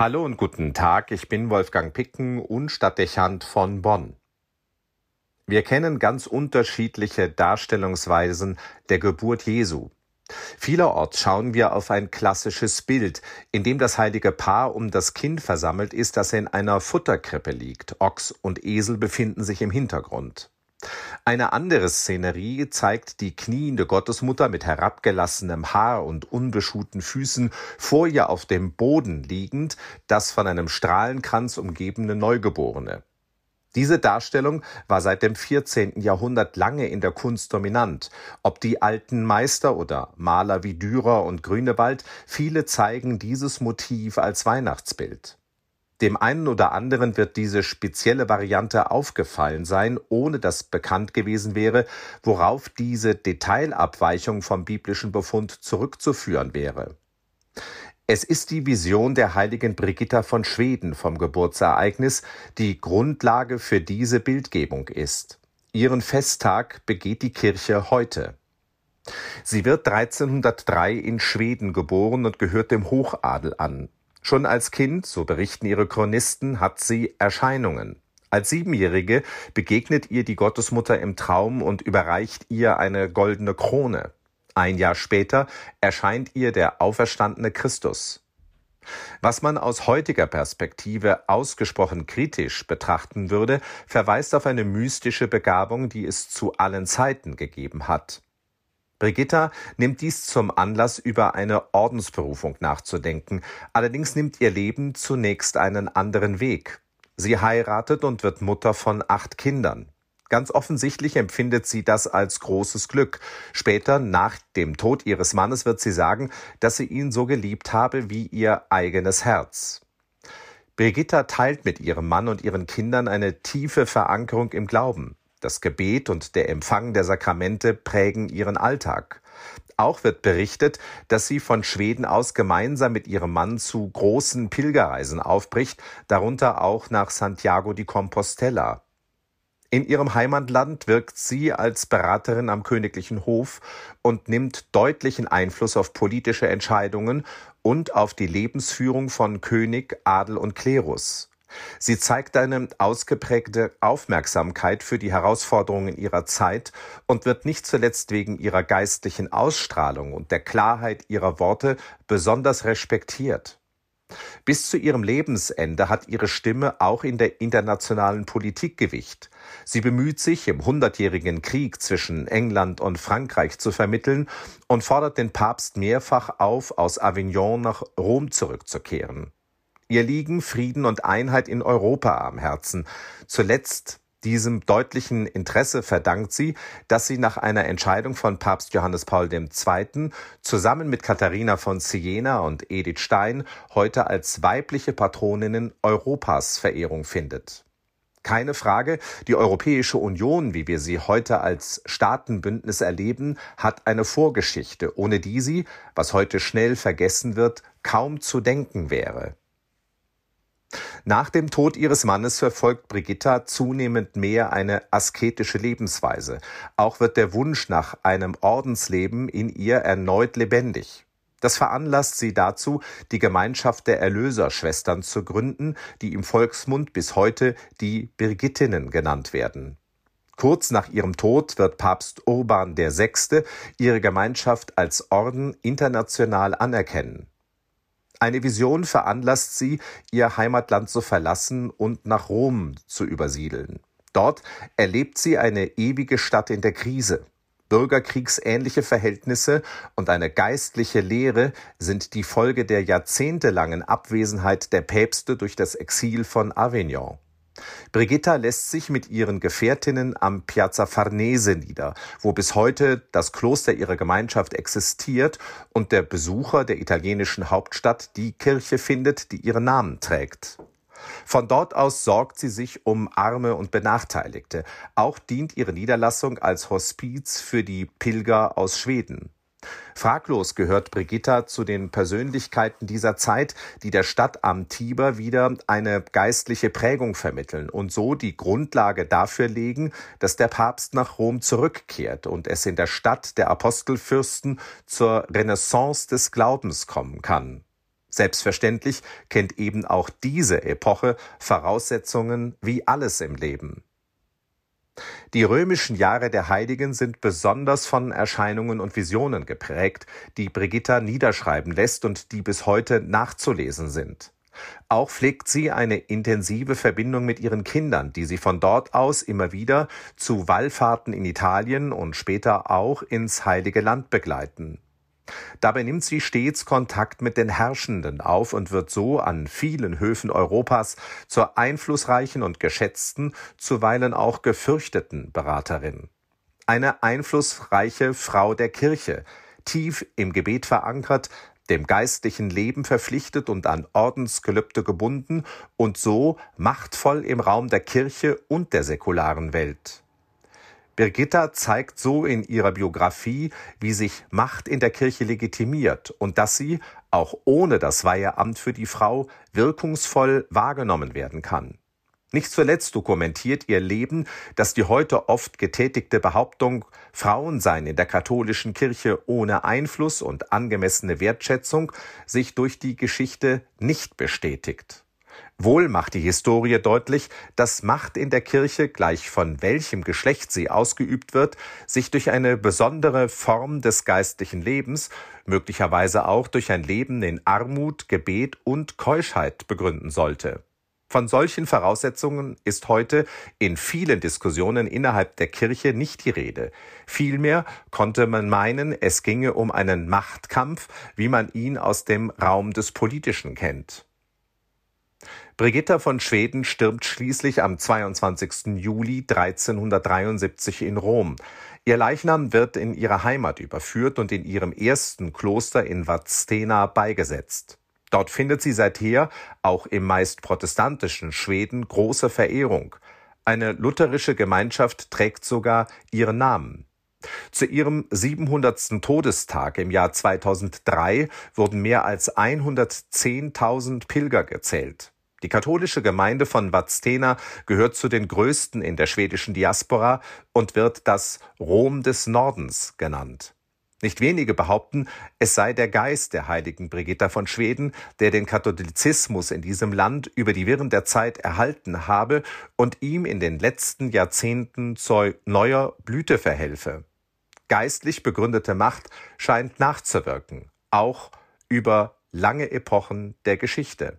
Hallo und guten Tag, ich bin Wolfgang Picken und Stadtdechant von Bonn. Wir kennen ganz unterschiedliche Darstellungsweisen der Geburt Jesu. Vielerorts schauen wir auf ein klassisches Bild, in dem das heilige Paar um das Kind versammelt ist, das in einer Futterkrippe liegt. Ochs und Esel befinden sich im Hintergrund. Eine andere Szenerie zeigt die kniende Gottesmutter mit herabgelassenem Haar und unbeschuhten Füßen vor ihr auf dem Boden liegend, das von einem Strahlenkranz umgebene Neugeborene. Diese Darstellung war seit dem 14. Jahrhundert lange in der Kunst dominant. Ob die alten Meister oder Maler wie Dürer und Grünewald, viele zeigen dieses Motiv als Weihnachtsbild. Dem einen oder anderen wird diese spezielle Variante aufgefallen sein, ohne dass bekannt gewesen wäre, worauf diese Detailabweichung vom biblischen Befund zurückzuführen wäre. Es ist die Vision der heiligen Brigitta von Schweden vom Geburtsereignis, die Grundlage für diese Bildgebung ist. Ihren Festtag begeht die Kirche heute. Sie wird 1303 in Schweden geboren und gehört dem Hochadel an. Schon als Kind, so berichten ihre Chronisten, hat sie Erscheinungen. Als Siebenjährige begegnet ihr die Gottesmutter im Traum und überreicht ihr eine goldene Krone. Ein Jahr später erscheint ihr der auferstandene Christus. Was man aus heutiger Perspektive ausgesprochen kritisch betrachten würde, verweist auf eine mystische Begabung, die es zu allen Zeiten gegeben hat. Brigitta nimmt dies zum Anlass, über eine Ordensberufung nachzudenken. Allerdings nimmt ihr Leben zunächst einen anderen Weg. Sie heiratet und wird Mutter von acht Kindern. Ganz offensichtlich empfindet sie das als großes Glück. Später, nach dem Tod ihres Mannes, wird sie sagen, dass sie ihn so geliebt habe wie ihr eigenes Herz. Brigitta teilt mit ihrem Mann und ihren Kindern eine tiefe Verankerung im Glauben. Das Gebet und der Empfang der Sakramente prägen ihren Alltag. Auch wird berichtet, dass sie von Schweden aus gemeinsam mit ihrem Mann zu großen Pilgerreisen aufbricht, darunter auch nach Santiago di Compostela. In ihrem Heimatland wirkt sie als Beraterin am königlichen Hof und nimmt deutlichen Einfluss auf politische Entscheidungen und auf die Lebensführung von König, Adel und Klerus. Sie zeigt eine ausgeprägte Aufmerksamkeit für die Herausforderungen ihrer Zeit und wird nicht zuletzt wegen ihrer geistlichen Ausstrahlung und der Klarheit ihrer Worte besonders respektiert. Bis zu ihrem Lebensende hat ihre Stimme auch in der internationalen Politik Gewicht. Sie bemüht sich, im Hundertjährigen Krieg zwischen England und Frankreich zu vermitteln und fordert den Papst mehrfach auf, aus Avignon nach Rom zurückzukehren. Ihr liegen Frieden und Einheit in Europa am Herzen. Zuletzt diesem deutlichen Interesse verdankt sie, dass sie nach einer Entscheidung von Papst Johannes Paul II. zusammen mit Katharina von Siena und Edith Stein heute als weibliche Patroninnen Europas Verehrung findet. Keine Frage, die Europäische Union, wie wir sie heute als Staatenbündnis erleben, hat eine Vorgeschichte, ohne die sie, was heute schnell vergessen wird, kaum zu denken wäre. Nach dem Tod ihres Mannes verfolgt Brigitta zunehmend mehr eine asketische Lebensweise. Auch wird der Wunsch nach einem Ordensleben in ihr erneut lebendig. Das veranlasst sie dazu, die Gemeinschaft der Erlöserschwestern zu gründen, die im Volksmund bis heute die Birgittinnen genannt werden. Kurz nach ihrem Tod wird Papst Urban VI. ihre Gemeinschaft als Orden international anerkennen. Eine Vision veranlasst sie, ihr Heimatland zu verlassen und nach Rom zu übersiedeln. Dort erlebt sie eine ewige Stadt in der Krise. Bürgerkriegsähnliche Verhältnisse und eine geistliche Lehre sind die Folge der jahrzehntelangen Abwesenheit der Päpste durch das Exil von Avignon. Brigitta lässt sich mit ihren Gefährtinnen am Piazza Farnese nieder, wo bis heute das Kloster ihrer Gemeinschaft existiert und der Besucher der italienischen Hauptstadt die Kirche findet, die ihren Namen trägt. Von dort aus sorgt sie sich um Arme und Benachteiligte. Auch dient ihre Niederlassung als Hospiz für die Pilger aus Schweden. Fraglos gehört Brigitta zu den Persönlichkeiten dieser Zeit, die der Stadt am Tiber wieder eine geistliche Prägung vermitteln und so die Grundlage dafür legen, dass der Papst nach Rom zurückkehrt und es in der Stadt der Apostelfürsten zur Renaissance des Glaubens kommen kann. Selbstverständlich kennt eben auch diese Epoche Voraussetzungen wie alles im Leben. Die römischen Jahre der Heiligen sind besonders von Erscheinungen und Visionen geprägt, die Brigitta niederschreiben lässt und die bis heute nachzulesen sind. Auch pflegt sie eine intensive Verbindung mit ihren Kindern, die sie von dort aus immer wieder zu Wallfahrten in Italien und später auch ins Heilige Land begleiten. Dabei nimmt sie stets Kontakt mit den Herrschenden auf und wird so an vielen Höfen Europas zur einflussreichen und geschätzten, zuweilen auch gefürchteten Beraterin. Eine einflussreiche Frau der Kirche, tief im Gebet verankert, dem geistlichen Leben verpflichtet und an Ordensgelübde gebunden und so machtvoll im Raum der Kirche und der säkularen Welt. Birgitta zeigt so in ihrer Biografie, wie sich Macht in der Kirche legitimiert und dass sie, auch ohne das Weiheamt für die Frau, wirkungsvoll wahrgenommen werden kann. Nicht zuletzt dokumentiert ihr Leben, dass die heute oft getätigte Behauptung, Frauen seien in der katholischen Kirche ohne Einfluss und angemessene Wertschätzung, sich durch die Geschichte nicht bestätigt. Wohl macht die Historie deutlich, dass Macht in der Kirche, gleich von welchem Geschlecht sie ausgeübt wird, sich durch eine besondere Form des geistlichen Lebens, möglicherweise auch durch ein Leben in Armut, Gebet und Keuschheit begründen sollte. Von solchen Voraussetzungen ist heute in vielen Diskussionen innerhalb der Kirche nicht die Rede. Vielmehr konnte man meinen, es ginge um einen Machtkampf, wie man ihn aus dem Raum des Politischen kennt. Brigitta von Schweden stirbt schließlich am 22. Juli 1373 in Rom. Ihr Leichnam wird in ihre Heimat überführt und in ihrem ersten Kloster in Vadstena beigesetzt. Dort findet sie seither auch im meist protestantischen Schweden große Verehrung. Eine lutherische Gemeinschaft trägt sogar ihren Namen. Zu ihrem 700. Todestag im Jahr 2003 wurden mehr als 110.000 Pilger gezählt. Die katholische Gemeinde von Vadstena gehört zu den größten in der schwedischen Diaspora und wird das Rom des Nordens genannt. Nicht wenige behaupten, es sei der Geist der heiligen Brigitta von Schweden, der den Katholizismus in diesem Land über die Wirren der Zeit erhalten habe und ihm in den letzten Jahrzehnten zu neuer Blüte verhelfe. Geistlich begründete Macht scheint nachzuwirken, auch über lange Epochen der Geschichte.